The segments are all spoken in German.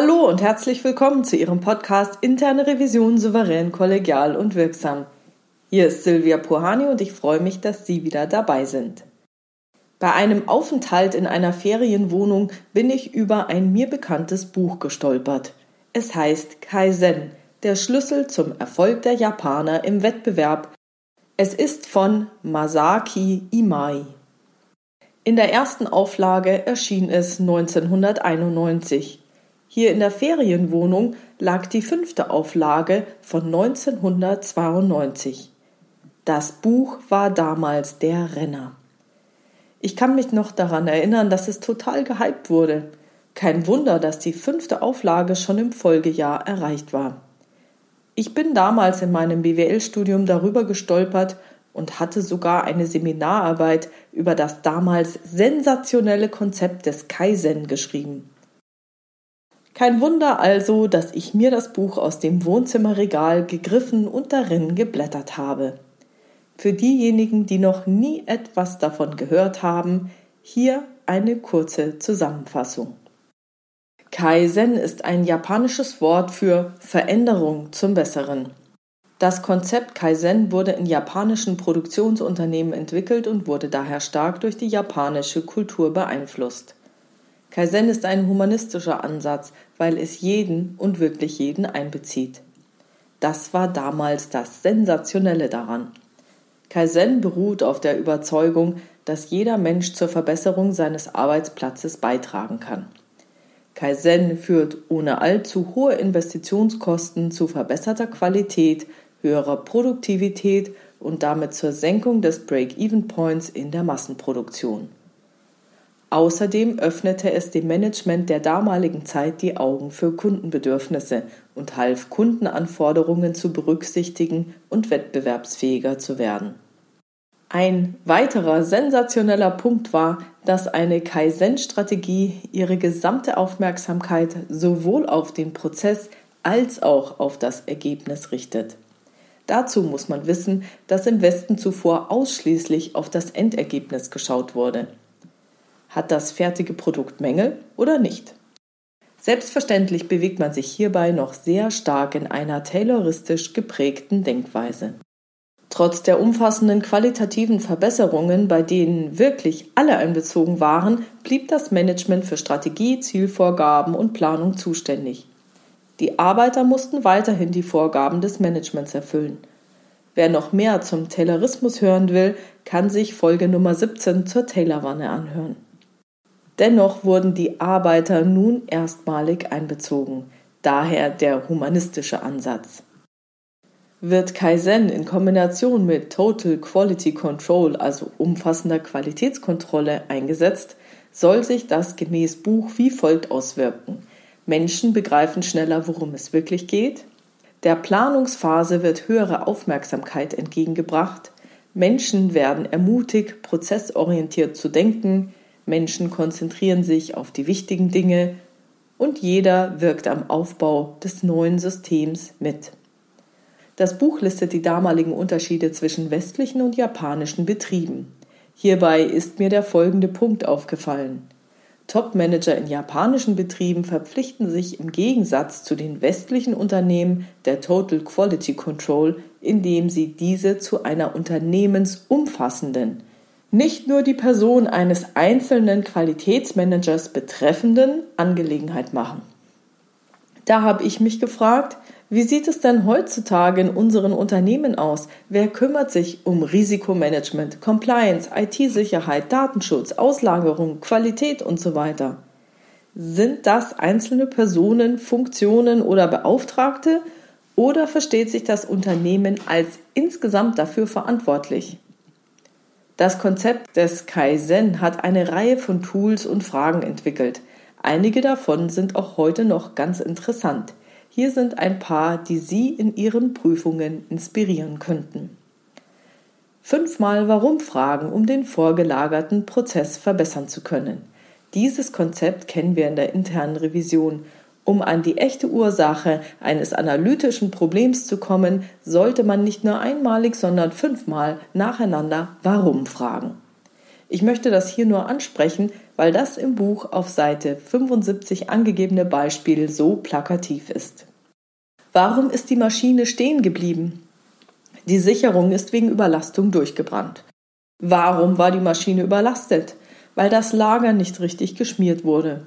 Hallo und herzlich willkommen zu Ihrem Podcast Interne Revision souverän, kollegial und wirksam. Hier ist Silvia Puhani und ich freue mich, dass Sie wieder dabei sind. Bei einem Aufenthalt in einer Ferienwohnung bin ich über ein mir bekanntes Buch gestolpert. Es heißt Kaizen, der Schlüssel zum Erfolg der Japaner im Wettbewerb. Es ist von Masaki Imai. In der ersten Auflage erschien es 1991. Hier in der Ferienwohnung lag die fünfte Auflage von 1992. Das Buch war damals der Renner. Ich kann mich noch daran erinnern, dass es total gehypt wurde. Kein Wunder, dass die fünfte Auflage schon im Folgejahr erreicht war. Ich bin damals in meinem BWL-Studium darüber gestolpert und hatte sogar eine Seminararbeit über das damals sensationelle Konzept des Kaizen geschrieben. Kein Wunder also, dass ich mir das Buch aus dem Wohnzimmerregal gegriffen und darin geblättert habe. Für diejenigen, die noch nie etwas davon gehört haben, hier eine kurze Zusammenfassung. Kaizen ist ein japanisches Wort für Veränderung zum Besseren. Das Konzept Kaizen wurde in japanischen Produktionsunternehmen entwickelt und wurde daher stark durch die japanische Kultur beeinflusst. Kaizen ist ein humanistischer Ansatz, weil es jeden und wirklich jeden einbezieht. Das war damals das Sensationelle daran. Kaizen beruht auf der Überzeugung, dass jeder Mensch zur Verbesserung seines Arbeitsplatzes beitragen kann. Kaizen führt ohne allzu hohe Investitionskosten zu verbesserter Qualität, höherer Produktivität und damit zur Senkung des Break-Even-Points in der Massenproduktion. Außerdem öffnete es dem Management der damaligen Zeit die Augen für Kundenbedürfnisse und half Kundenanforderungen zu berücksichtigen und wettbewerbsfähiger zu werden. Ein weiterer sensationeller Punkt war, dass eine Kaizen-Strategie ihre gesamte Aufmerksamkeit sowohl auf den Prozess als auch auf das Ergebnis richtet. Dazu muss man wissen, dass im Westen zuvor ausschließlich auf das Endergebnis geschaut wurde. Hat das fertige Produkt Mängel oder nicht? Selbstverständlich bewegt man sich hierbei noch sehr stark in einer tayloristisch geprägten Denkweise. Trotz der umfassenden qualitativen Verbesserungen, bei denen wirklich alle einbezogen waren, blieb das Management für Strategie, Zielvorgaben und Planung zuständig. Die Arbeiter mussten weiterhin die Vorgaben des Managements erfüllen. Wer noch mehr zum Taylorismus hören will, kann sich Folge Nummer 17 zur Taylorwanne anhören. Dennoch wurden die Arbeiter nun erstmalig einbezogen, daher der humanistische Ansatz. Wird Kaizen in Kombination mit Total Quality Control, also umfassender Qualitätskontrolle, eingesetzt, soll sich das gemäß Buch wie folgt auswirken. Menschen begreifen schneller, worum es wirklich geht. Der Planungsphase wird höhere Aufmerksamkeit entgegengebracht. Menschen werden ermutigt, prozessorientiert zu denken. Menschen konzentrieren sich auf die wichtigen Dinge und jeder wirkt am Aufbau des neuen Systems mit. Das Buch listet die damaligen Unterschiede zwischen westlichen und japanischen Betrieben. Hierbei ist mir der folgende Punkt aufgefallen. Top-Manager in japanischen Betrieben verpflichten sich im Gegensatz zu den westlichen Unternehmen der Total Quality Control, indem sie diese zu einer unternehmensumfassenden, nicht nur die Person eines einzelnen Qualitätsmanagers betreffenden Angelegenheit machen. Da habe ich mich gefragt, wie sieht es denn heutzutage in unseren Unternehmen aus? Wer kümmert sich um Risikomanagement, Compliance, IT-Sicherheit, Datenschutz, Auslagerung, Qualität und so weiter? Sind das einzelne Personen, Funktionen oder Beauftragte oder versteht sich das Unternehmen als insgesamt dafür verantwortlich? Das Konzept des Kaizen hat eine Reihe von Tools und Fragen entwickelt. Einige davon sind auch heute noch ganz interessant. Hier sind ein paar, die Sie in Ihren Prüfungen inspirieren könnten. Fünfmal Warum Fragen, um den vorgelagerten Prozess verbessern zu können. Dieses Konzept kennen wir in der internen Revision um an die echte Ursache eines analytischen Problems zu kommen, sollte man nicht nur einmalig, sondern fünfmal nacheinander Warum fragen. Ich möchte das hier nur ansprechen, weil das im Buch auf Seite 75 angegebene Beispiel so plakativ ist. Warum ist die Maschine stehen geblieben? Die Sicherung ist wegen Überlastung durchgebrannt. Warum war die Maschine überlastet? Weil das Lager nicht richtig geschmiert wurde.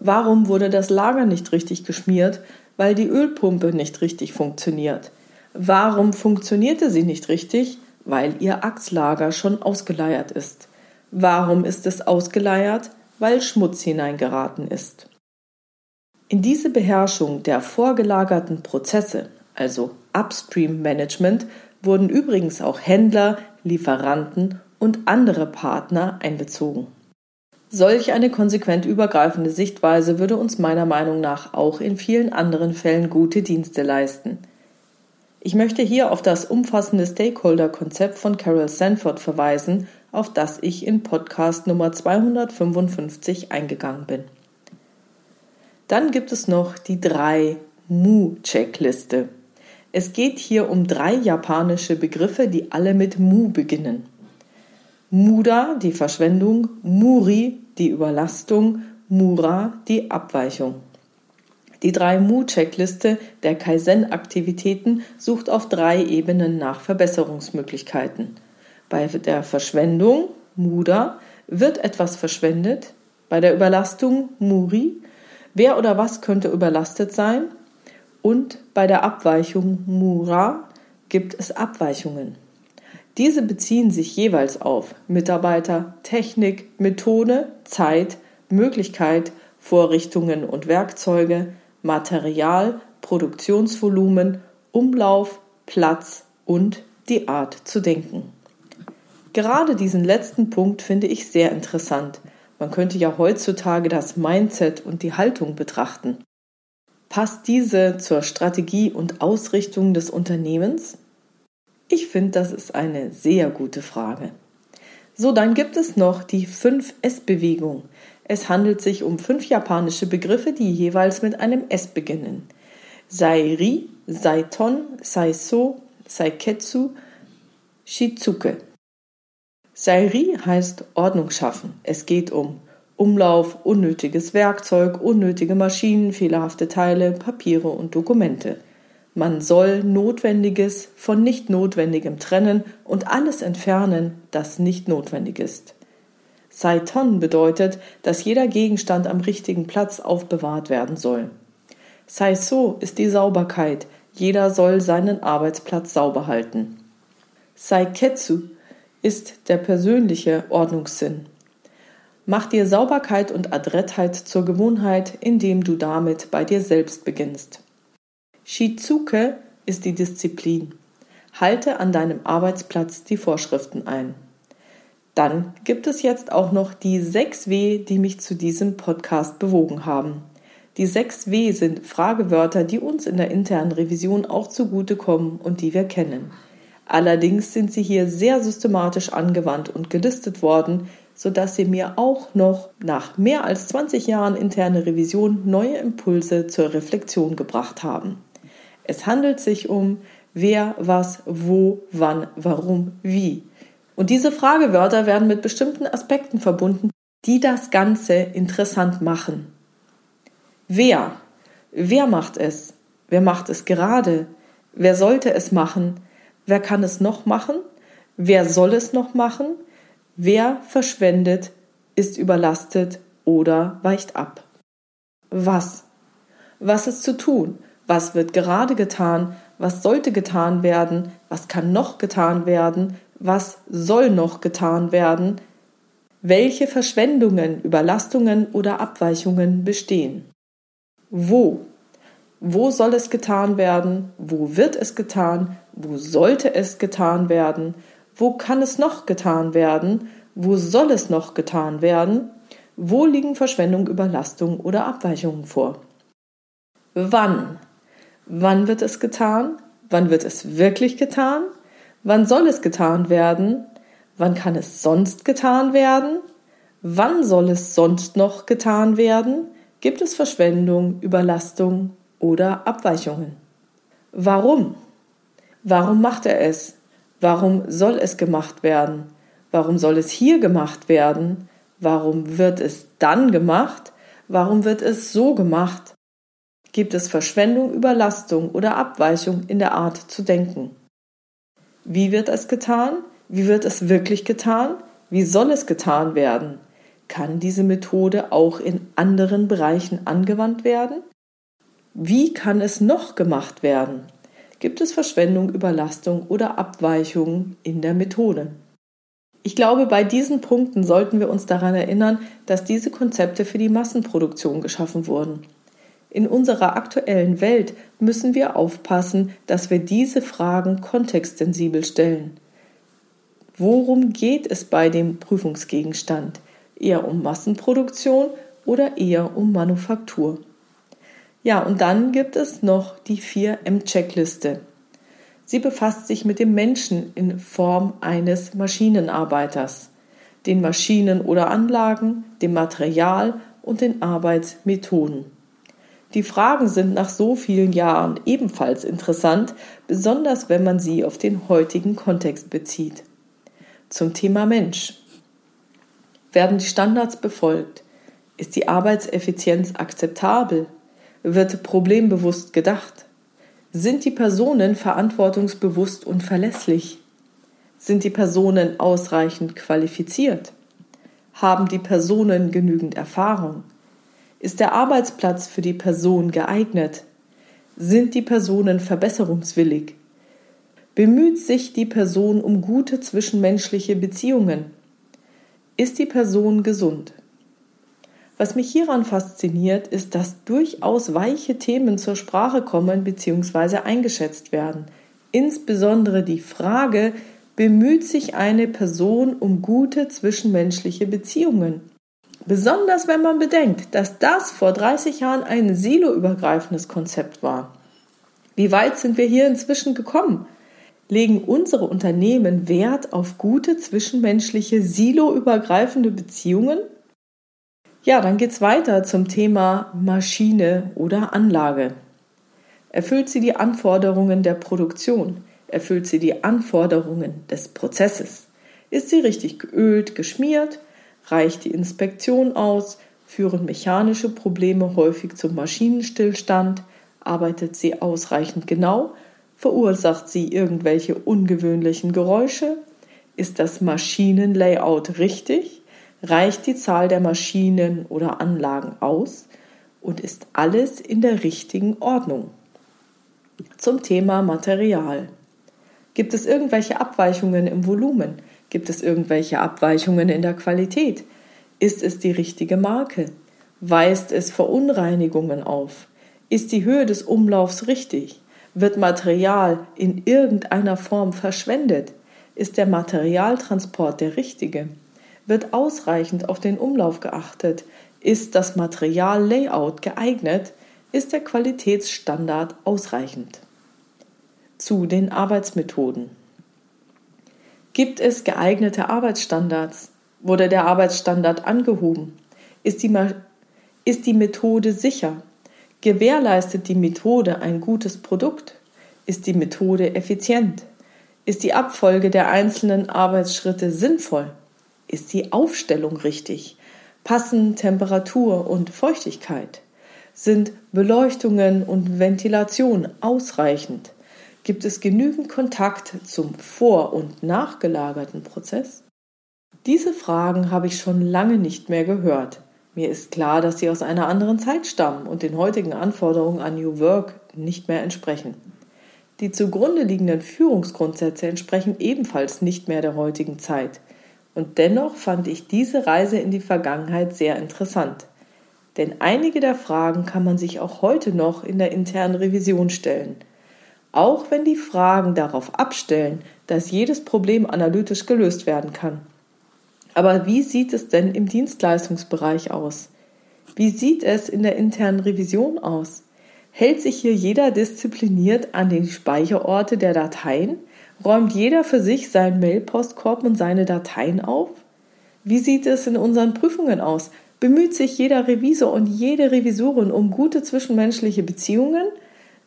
Warum wurde das Lager nicht richtig geschmiert? Weil die Ölpumpe nicht richtig funktioniert. Warum funktionierte sie nicht richtig? Weil ihr Achslager schon ausgeleiert ist. Warum ist es ausgeleiert? Weil Schmutz hineingeraten ist. In diese Beherrschung der vorgelagerten Prozesse, also Upstream Management, wurden übrigens auch Händler, Lieferanten und andere Partner einbezogen. Solch eine konsequent übergreifende Sichtweise würde uns meiner Meinung nach auch in vielen anderen Fällen gute Dienste leisten. Ich möchte hier auf das umfassende Stakeholder-Konzept von Carol Sanford verweisen auf das ich in Podcast Nummer 255 eingegangen bin. Dann gibt es noch die drei Mu-Checkliste. Es geht hier um drei japanische Begriffe, die alle mit Mu beginnen. Muda, die Verschwendung, Muri, die Überlastung, Mura, die Abweichung. Die drei Mu-Checkliste der Kaizen-Aktivitäten sucht auf drei Ebenen nach Verbesserungsmöglichkeiten – bei der Verschwendung, Muda, wird etwas verschwendet. Bei der Überlastung, Muri, wer oder was könnte überlastet sein. Und bei der Abweichung, Mura, gibt es Abweichungen. Diese beziehen sich jeweils auf Mitarbeiter, Technik, Methode, Zeit, Möglichkeit, Vorrichtungen und Werkzeuge, Material, Produktionsvolumen, Umlauf, Platz und die Art zu denken. Gerade diesen letzten Punkt finde ich sehr interessant. Man könnte ja heutzutage das Mindset und die Haltung betrachten. Passt diese zur Strategie und Ausrichtung des Unternehmens? Ich finde, das ist eine sehr gute Frage. So, dann gibt es noch die 5S-Bewegung. Es handelt sich um fünf japanische Begriffe, die jeweils mit einem S beginnen. Sairi, Saiton, Saiso, Saiketsu, Shizuke. Sairi heißt Ordnung schaffen. Es geht um Umlauf, unnötiges Werkzeug, unnötige Maschinen, fehlerhafte Teile, Papiere und Dokumente. Man soll Notwendiges von nicht Notwendigem trennen und alles entfernen, das nicht notwendig ist. Saiton bedeutet, dass jeder Gegenstand am richtigen Platz aufbewahrt werden soll. Saiso ist die Sauberkeit. Jeder soll seinen Arbeitsplatz sauber halten. Saiketsu ist der persönliche Ordnungssinn. Mach dir Sauberkeit und Adrettheit zur Gewohnheit, indem du damit bei dir selbst beginnst. Shizuke ist die Disziplin. Halte an deinem Arbeitsplatz die Vorschriften ein. Dann gibt es jetzt auch noch die 6 W, die mich zu diesem Podcast bewogen haben. Die 6 W sind Fragewörter, die uns in der internen Revision auch zugutekommen und die wir kennen. Allerdings sind sie hier sehr systematisch angewandt und gelistet worden, sodass sie mir auch noch nach mehr als 20 Jahren interne Revision neue Impulse zur Reflexion gebracht haben. Es handelt sich um wer, was, wo, wann, warum, wie. Und diese Fragewörter werden mit bestimmten Aspekten verbunden, die das Ganze interessant machen. Wer? Wer macht es? Wer macht es gerade? Wer sollte es machen? Wer kann es noch machen? Wer soll es noch machen? Wer verschwendet, ist überlastet oder weicht ab? Was? Was ist zu tun? Was wird gerade getan? Was sollte getan werden? Was kann noch getan werden? Was soll noch getan werden? Welche Verschwendungen, Überlastungen oder Abweichungen bestehen? Wo? Wo soll es getan werden? Wo wird es getan? Wo sollte es getan werden? Wo kann es noch getan werden? Wo soll es noch getan werden? Wo liegen Verschwendung, Überlastung oder Abweichungen vor? Wann? Wann wird es getan? Wann wird es wirklich getan? Wann soll es getan werden? Wann kann es sonst getan werden? Wann soll es sonst noch getan werden? Gibt es Verschwendung, Überlastung oder Abweichungen. Warum? Warum macht er es? Warum soll es gemacht werden? Warum soll es hier gemacht werden? Warum wird es dann gemacht? Warum wird es so gemacht? Gibt es Verschwendung, Überlastung oder Abweichung in der Art zu denken? Wie wird es getan? Wie wird es wirklich getan? Wie soll es getan werden? Kann diese Methode auch in anderen Bereichen angewandt werden? Wie kann es noch gemacht werden? Gibt es Verschwendung, Überlastung oder Abweichungen in der Methode? Ich glaube, bei diesen Punkten sollten wir uns daran erinnern, dass diese Konzepte für die Massenproduktion geschaffen wurden. In unserer aktuellen Welt müssen wir aufpassen, dass wir diese Fragen kontextsensibel stellen. Worum geht es bei dem Prüfungsgegenstand? Eher um Massenproduktion oder eher um Manufaktur? Ja, und dann gibt es noch die 4M-Checkliste. Sie befasst sich mit dem Menschen in Form eines Maschinenarbeiters, den Maschinen oder Anlagen, dem Material und den Arbeitsmethoden. Die Fragen sind nach so vielen Jahren ebenfalls interessant, besonders wenn man sie auf den heutigen Kontext bezieht. Zum Thema Mensch. Werden die Standards befolgt? Ist die Arbeitseffizienz akzeptabel? Wird problembewusst gedacht? Sind die Personen verantwortungsbewusst und verlässlich? Sind die Personen ausreichend qualifiziert? Haben die Personen genügend Erfahrung? Ist der Arbeitsplatz für die Person geeignet? Sind die Personen verbesserungswillig? Bemüht sich die Person um gute zwischenmenschliche Beziehungen? Ist die Person gesund? Was mich hieran fasziniert, ist, dass durchaus weiche Themen zur Sprache kommen bzw. eingeschätzt werden. Insbesondere die Frage, bemüht sich eine Person um gute zwischenmenschliche Beziehungen? Besonders wenn man bedenkt, dass das vor 30 Jahren ein siloübergreifendes Konzept war. Wie weit sind wir hier inzwischen gekommen? Legen unsere Unternehmen Wert auf gute zwischenmenschliche siloübergreifende Beziehungen? Ja, dann geht's weiter zum Thema Maschine oder Anlage. Erfüllt sie die Anforderungen der Produktion? Erfüllt sie die Anforderungen des Prozesses? Ist sie richtig geölt, geschmiert? Reicht die Inspektion aus? Führen mechanische Probleme häufig zum Maschinenstillstand? Arbeitet sie ausreichend genau? Verursacht sie irgendwelche ungewöhnlichen Geräusche? Ist das Maschinenlayout richtig? Reicht die Zahl der Maschinen oder Anlagen aus? Und ist alles in der richtigen Ordnung? Zum Thema Material. Gibt es irgendwelche Abweichungen im Volumen? Gibt es irgendwelche Abweichungen in der Qualität? Ist es die richtige Marke? Weist es Verunreinigungen auf? Ist die Höhe des Umlaufs richtig? Wird Material in irgendeiner Form verschwendet? Ist der Materialtransport der richtige? Wird ausreichend auf den Umlauf geachtet? Ist das Materiallayout geeignet? Ist der Qualitätsstandard ausreichend? Zu den Arbeitsmethoden. Gibt es geeignete Arbeitsstandards? Wurde der Arbeitsstandard angehoben? Ist die, ist die Methode sicher? Gewährleistet die Methode ein gutes Produkt? Ist die Methode effizient? Ist die Abfolge der einzelnen Arbeitsschritte sinnvoll? Ist die Aufstellung richtig? Passen Temperatur und Feuchtigkeit? Sind Beleuchtungen und Ventilation ausreichend? Gibt es genügend Kontakt zum vor- und nachgelagerten Prozess? Diese Fragen habe ich schon lange nicht mehr gehört. Mir ist klar, dass sie aus einer anderen Zeit stammen und den heutigen Anforderungen an New Work nicht mehr entsprechen. Die zugrunde liegenden Führungsgrundsätze entsprechen ebenfalls nicht mehr der heutigen Zeit. Und dennoch fand ich diese Reise in die Vergangenheit sehr interessant. Denn einige der Fragen kann man sich auch heute noch in der internen Revision stellen – auch wenn die Fragen darauf abstellen, dass jedes Problem analytisch gelöst werden kann. Aber wie sieht es denn im Dienstleistungsbereich aus? Wie sieht es in der internen Revision aus? Hält sich hier jeder diszipliniert an den Speicherorte der Dateien? Räumt jeder für sich seinen Mailpostkorb und seine Dateien auf? Wie sieht es in unseren Prüfungen aus? Bemüht sich jeder Revisor und jede Revisorin um gute zwischenmenschliche Beziehungen?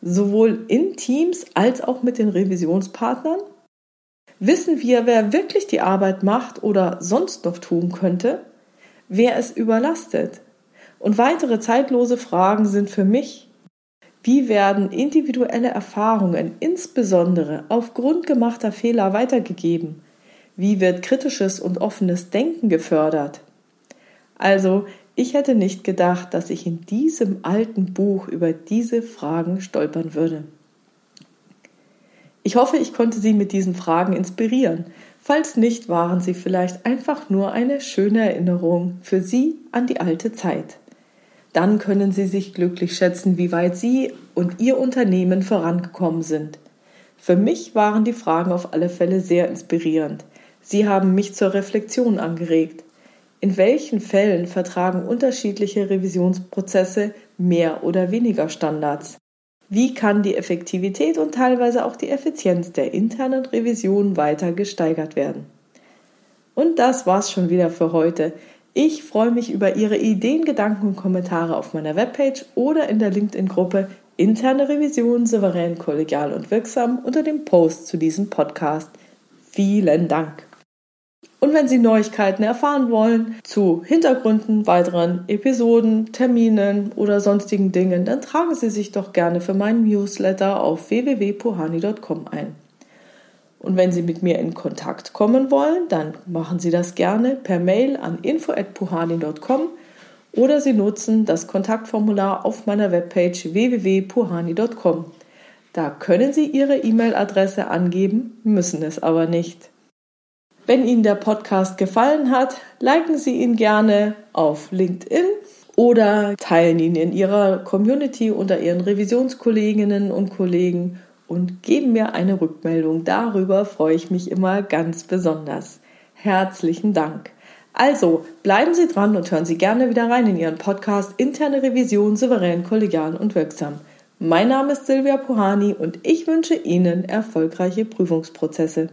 Sowohl in Teams als auch mit den Revisionspartnern? Wissen wir, wer wirklich die Arbeit macht oder sonst noch tun könnte? Wer es überlastet? Und weitere zeitlose Fragen sind für mich, wie werden individuelle Erfahrungen insbesondere aufgrund gemachter Fehler weitergegeben? Wie wird kritisches und offenes Denken gefördert? Also, ich hätte nicht gedacht, dass ich in diesem alten Buch über diese Fragen stolpern würde. Ich hoffe, ich konnte Sie mit diesen Fragen inspirieren. Falls nicht, waren sie vielleicht einfach nur eine schöne Erinnerung für Sie an die alte Zeit. Dann können Sie sich glücklich schätzen, wie weit Sie und Ihr Unternehmen vorangekommen sind. Für mich waren die Fragen auf alle Fälle sehr inspirierend. Sie haben mich zur Reflexion angeregt. In welchen Fällen vertragen unterschiedliche Revisionsprozesse mehr oder weniger Standards? Wie kann die Effektivität und teilweise auch die Effizienz der internen Revision weiter gesteigert werden? Und das war's schon wieder für heute. Ich freue mich über Ihre Ideen, Gedanken und Kommentare auf meiner Webpage oder in der LinkedIn-Gruppe Interne Revision souverän, kollegial und wirksam unter dem Post zu diesem Podcast. Vielen Dank. Und wenn Sie Neuigkeiten erfahren wollen zu Hintergründen, weiteren Episoden, Terminen oder sonstigen Dingen, dann tragen Sie sich doch gerne für meinen Newsletter auf www.puhani.com ein. Und wenn Sie mit mir in Kontakt kommen wollen, dann machen Sie das gerne per Mail an info@puhani.com oder Sie nutzen das Kontaktformular auf meiner Webpage www.puhani.com. Da können Sie Ihre E-Mail-Adresse angeben, müssen es aber nicht. Wenn Ihnen der Podcast gefallen hat, liken Sie ihn gerne auf LinkedIn oder teilen ihn in Ihrer Community unter Ihren Revisionskolleginnen und Kollegen und geben mir eine Rückmeldung. Darüber freue ich mich immer ganz besonders. Herzlichen Dank. Also bleiben Sie dran und hören Sie gerne wieder rein in Ihren Podcast Interne Revision souverän, kollegial und wirksam. Mein Name ist Silvia Puhani und ich wünsche Ihnen erfolgreiche Prüfungsprozesse.